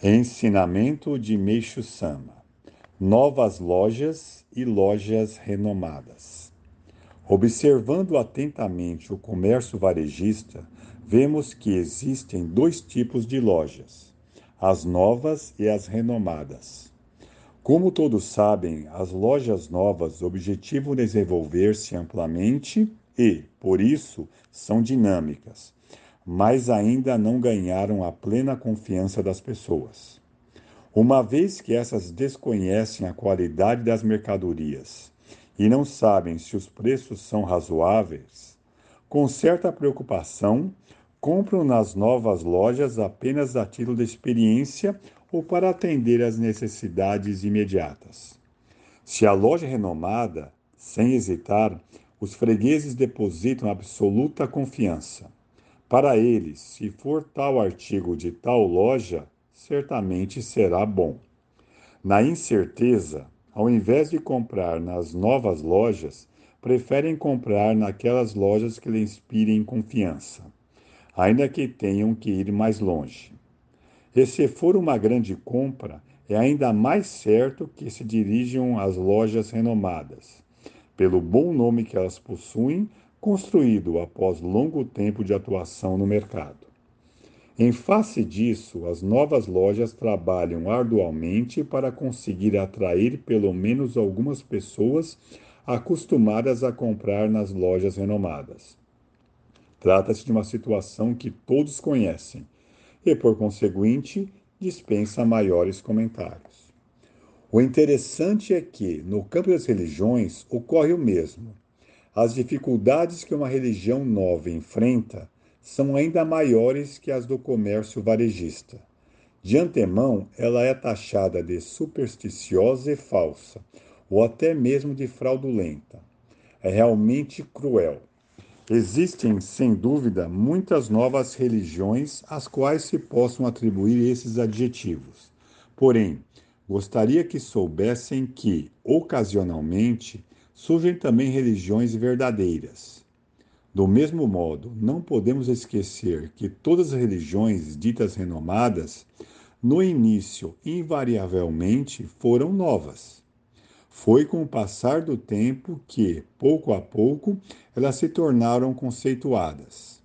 Ensinamento de Meixo Sama: Novas lojas e lojas renomadas. Observando atentamente o comércio varejista, vemos que existem dois tipos de lojas: as novas e as renomadas. Como todos sabem, as lojas novas objetivam desenvolver-se amplamente e, por isso, são dinâmicas mas ainda não ganharam a plena confiança das pessoas. Uma vez que essas desconhecem a qualidade das mercadorias e não sabem se os preços são razoáveis, com certa preocupação, compram nas novas lojas apenas a título de experiência ou para atender às necessidades imediatas. Se a loja é renomada, sem hesitar, os fregueses depositam absoluta confiança. Para eles, se for tal artigo de tal loja, certamente será bom. Na incerteza, ao invés de comprar nas novas lojas, preferem comprar naquelas lojas que lhe inspirem confiança, ainda que tenham que ir mais longe. E se for uma grande compra, é ainda mais certo que se dirijam às lojas renomadas, pelo bom nome que elas possuem construído após longo tempo de atuação no mercado. Em face disso, as novas lojas trabalham arduamente para conseguir atrair pelo menos algumas pessoas acostumadas a comprar nas lojas renomadas. Trata-se de uma situação que todos conhecem e, por conseguinte, dispensa maiores comentários. O interessante é que, no campo das religiões, ocorre o mesmo. As dificuldades que uma religião nova enfrenta são ainda maiores que as do comércio varejista. De antemão, ela é taxada de supersticiosa e falsa, ou até mesmo de fraudulenta. É realmente cruel. Existem, sem dúvida, muitas novas religiões às quais se possam atribuir esses adjetivos. Porém, gostaria que soubessem que, ocasionalmente, surgem também religiões verdadeiras. Do mesmo modo, não podemos esquecer que todas as religiões ditas renomadas, no início, invariavelmente foram novas. Foi com o passar do tempo que, pouco a pouco, elas se tornaram conceituadas.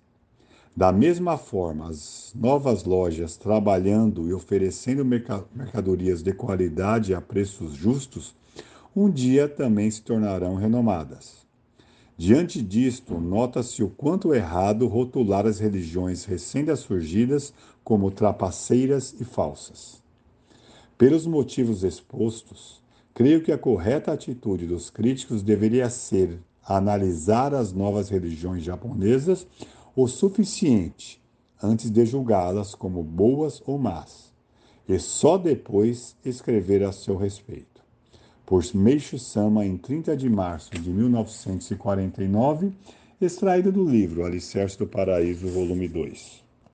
Da mesma forma, as novas lojas trabalhando e oferecendo mercadorias de qualidade a preços justos um dia também se tornarão renomadas. Diante disto, nota-se o quanto errado rotular as religiões recém-surgidas como trapaceiras e falsas. Pelos motivos expostos, creio que a correta atitude dos críticos deveria ser analisar as novas religiões japonesas o suficiente antes de julgá-las como boas ou más, e só depois escrever a seu respeito por Meishu Sama em 30 de março de 1949, extraído do livro Alicerce do Paraíso, volume 2.